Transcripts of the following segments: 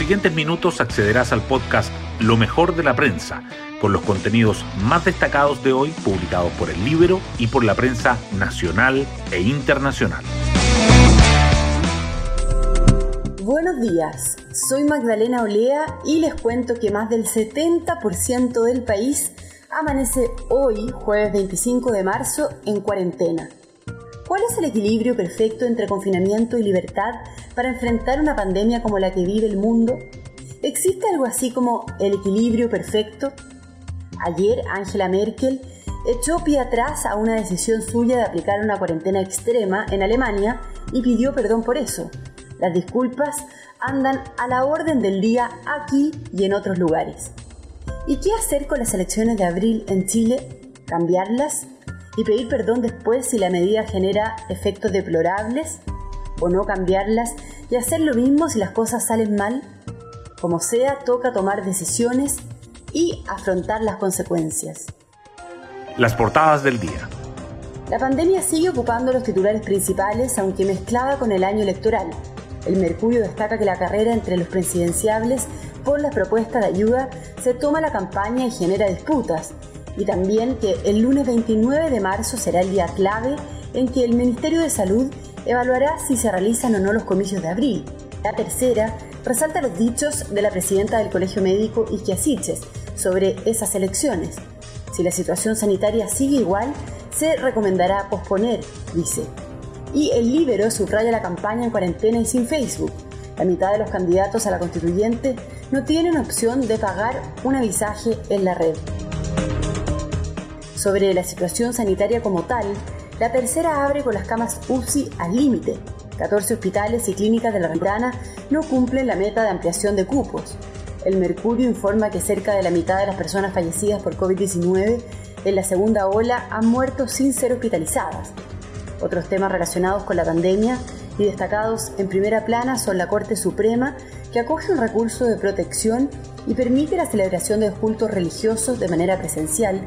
siguientes minutos accederás al podcast Lo mejor de la prensa, con los contenidos más destacados de hoy publicados por el Libro y por la prensa nacional e internacional. Buenos días, soy Magdalena Olea y les cuento que más del 70% del país amanece hoy, jueves 25 de marzo, en cuarentena. ¿Cuál es el equilibrio perfecto entre confinamiento y libertad para enfrentar una pandemia como la que vive el mundo? ¿Existe algo así como el equilibrio perfecto? Ayer Angela Merkel echó pie atrás a una decisión suya de aplicar una cuarentena extrema en Alemania y pidió perdón por eso. Las disculpas andan a la orden del día aquí y en otros lugares. ¿Y qué hacer con las elecciones de abril en Chile? ¿Cambiarlas? y pedir perdón después si la medida genera efectos deplorables o no cambiarlas y hacer lo mismo si las cosas salen mal. Como sea, toca tomar decisiones y afrontar las consecuencias. Las portadas del día. La pandemia sigue ocupando los titulares principales, aunque mezclada con el año electoral. El Mercurio destaca que la carrera entre los presidenciables por las propuestas de ayuda se toma la campaña y genera disputas, y también que el lunes 29 de marzo será el día clave en que el Ministerio de Salud evaluará si se realizan o no los comicios de abril. La tercera resalta los dichos de la presidenta del Colegio Médico Siches sobre esas elecciones. Si la situación sanitaria sigue igual, se recomendará posponer, dice. Y el Libero subraya la campaña en cuarentena y sin Facebook. La mitad de los candidatos a la constituyente no tienen opción de pagar un avisaje en la red. Sobre la situación sanitaria como tal, la tercera abre con las camas UCI al límite. 14 hospitales y clínicas de la Rentana no cumplen la meta de ampliación de cupos. El Mercurio informa que cerca de la mitad de las personas fallecidas por COVID-19 en la segunda ola han muerto sin ser hospitalizadas. Otros temas relacionados con la pandemia y destacados en primera plana son la Corte Suprema, que acoge un recurso de protección y permite la celebración de cultos religiosos de manera presencial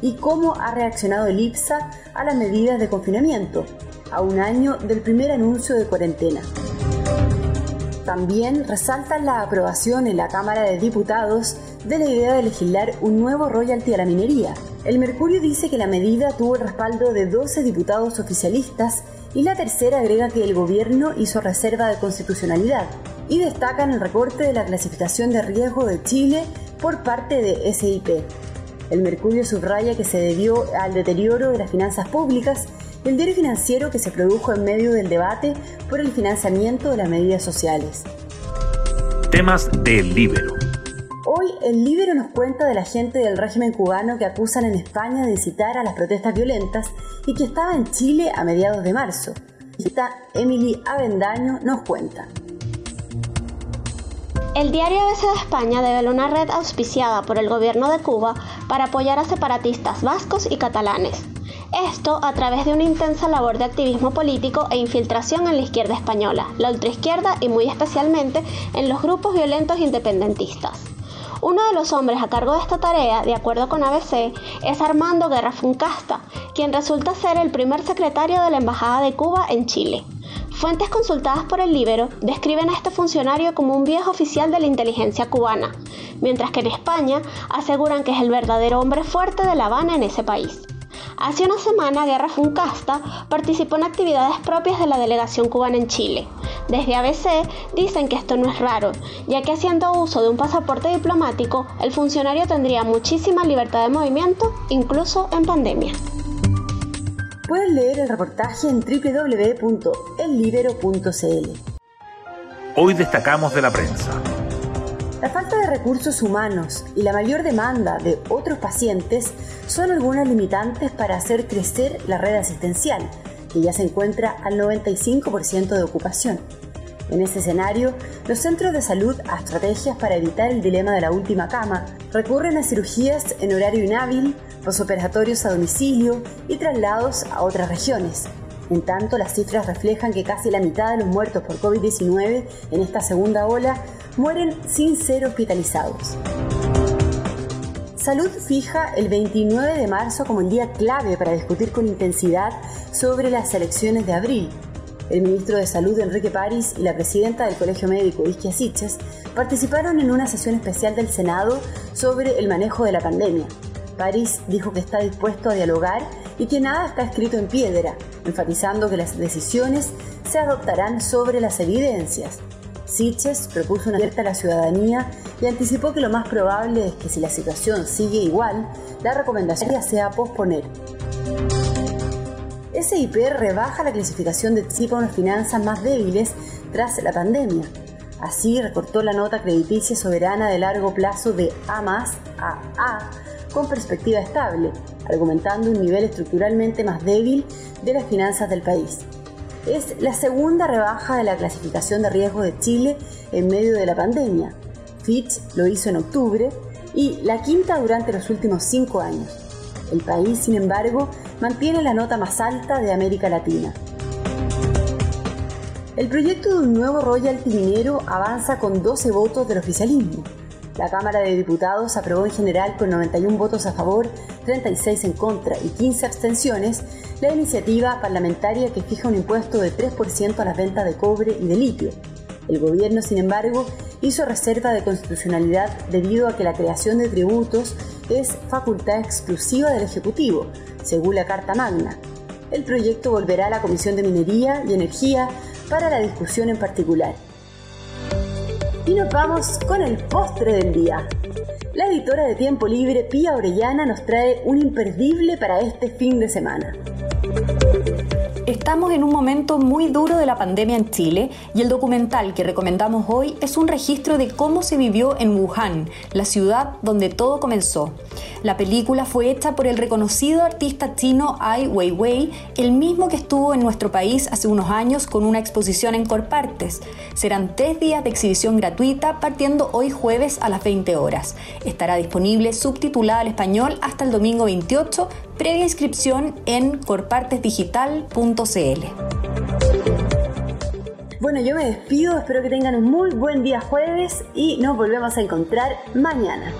y cómo ha reaccionado el IPSA a las medidas de confinamiento, a un año del primer anuncio de cuarentena. También resaltan la aprobación en la Cámara de Diputados de la idea de legislar un nuevo royalty a la minería. El Mercurio dice que la medida tuvo el respaldo de 12 diputados oficialistas y la tercera agrega que el gobierno hizo reserva de constitucionalidad y destacan el recorte de la clasificación de riesgo de Chile por parte de SIP. El Mercurio subraya que se debió al deterioro de las finanzas públicas y el diario financiero que se produjo en medio del debate por el financiamiento de las medidas sociales. Temas del Libero. Hoy el Libero nos cuenta de la gente del régimen cubano que acusan en España de incitar a las protestas violentas y que estaba en Chile a mediados de marzo. Esta Emily Avendaño nos cuenta. El diario ABC de España develó una red auspiciada por el gobierno de Cuba para apoyar a separatistas vascos y catalanes. Esto a través de una intensa labor de activismo político e infiltración en la izquierda española, la ultraizquierda y muy especialmente en los grupos violentos independentistas. Uno de los hombres a cargo de esta tarea, de acuerdo con ABC, es Armando Guerra Funcasta, quien resulta ser el primer secretario de la Embajada de Cuba en Chile. Fuentes consultadas por el Libero describen a este funcionario como un viejo oficial de la inteligencia cubana, mientras que en España aseguran que es el verdadero hombre fuerte de La Habana en ese país. Hace una semana, Guerra Funcasta participó en actividades propias de la delegación cubana en Chile. Desde ABC dicen que esto no es raro, ya que haciendo uso de un pasaporte diplomático, el funcionario tendría muchísima libertad de movimiento, incluso en pandemia. Pueden leer el reportaje en www.ellibero.cl. Hoy destacamos de la prensa. La falta de recursos humanos y la mayor demanda de otros pacientes son algunas limitantes para hacer crecer la red asistencial, que ya se encuentra al 95% de ocupación. En ese escenario, los centros de salud a estrategias para evitar el dilema de la última cama recurren a cirugías en horario inhábil, operatorios a domicilio y traslados a otras regiones. En tanto, las cifras reflejan que casi la mitad de los muertos por COVID-19 en esta segunda ola mueren sin ser hospitalizados. Salud fija el 29 de marzo como el día clave para discutir con intensidad sobre las elecciones de abril. El ministro de Salud Enrique París y la presidenta del Colegio Médico Isquia Siches participaron en una sesión especial del Senado sobre el manejo de la pandemia. París dijo que está dispuesto a dialogar y que nada está escrito en piedra, enfatizando que las decisiones se adoptarán sobre las evidencias. Siches propuso una alerta a la ciudadanía y anticipó que lo más probable es que si la situación sigue igual, la recomendación sea posponer. SIP rebaja la clasificación de Chile a unas finanzas más débiles tras la pandemia. Así recortó la nota crediticia soberana de largo plazo de A a A con perspectiva estable, argumentando un nivel estructuralmente más débil de las finanzas del país. Es la segunda rebaja de la clasificación de riesgo de Chile en medio de la pandemia. Fitch lo hizo en octubre y la quinta durante los últimos cinco años. El país, sin embargo, mantiene la nota más alta de América Latina. El proyecto de un nuevo royalty minero avanza con 12 votos del oficialismo. La Cámara de Diputados aprobó en general con 91 votos a favor, 36 en contra y 15 abstenciones la iniciativa parlamentaria que fija un impuesto de 3% a las ventas de cobre y de litio. El gobierno, sin embargo, hizo reserva de constitucionalidad debido a que la creación de tributos es facultad exclusiva del Ejecutivo, según la Carta Magna. El proyecto volverá a la Comisión de Minería y Energía para la discusión en particular. Y nos vamos con el postre del día. La editora de Tiempo Libre, Pía Orellana, nos trae un imperdible para este fin de semana. Estamos en un momento muy duro de la pandemia en Chile y el documental que recomendamos hoy es un registro de cómo se vivió en Wuhan, la ciudad donde todo comenzó. La película fue hecha por el reconocido artista chino Ai Weiwei, el mismo que estuvo en nuestro país hace unos años con una exposición en Corpartes. Serán tres días de exhibición gratuita partiendo hoy jueves a las 20 horas. Estará disponible subtitulada al español hasta el domingo 28, previa inscripción en corpartesdigital.cl. Bueno, yo me despido, espero que tengan un muy buen día jueves y nos volvemos a encontrar mañana.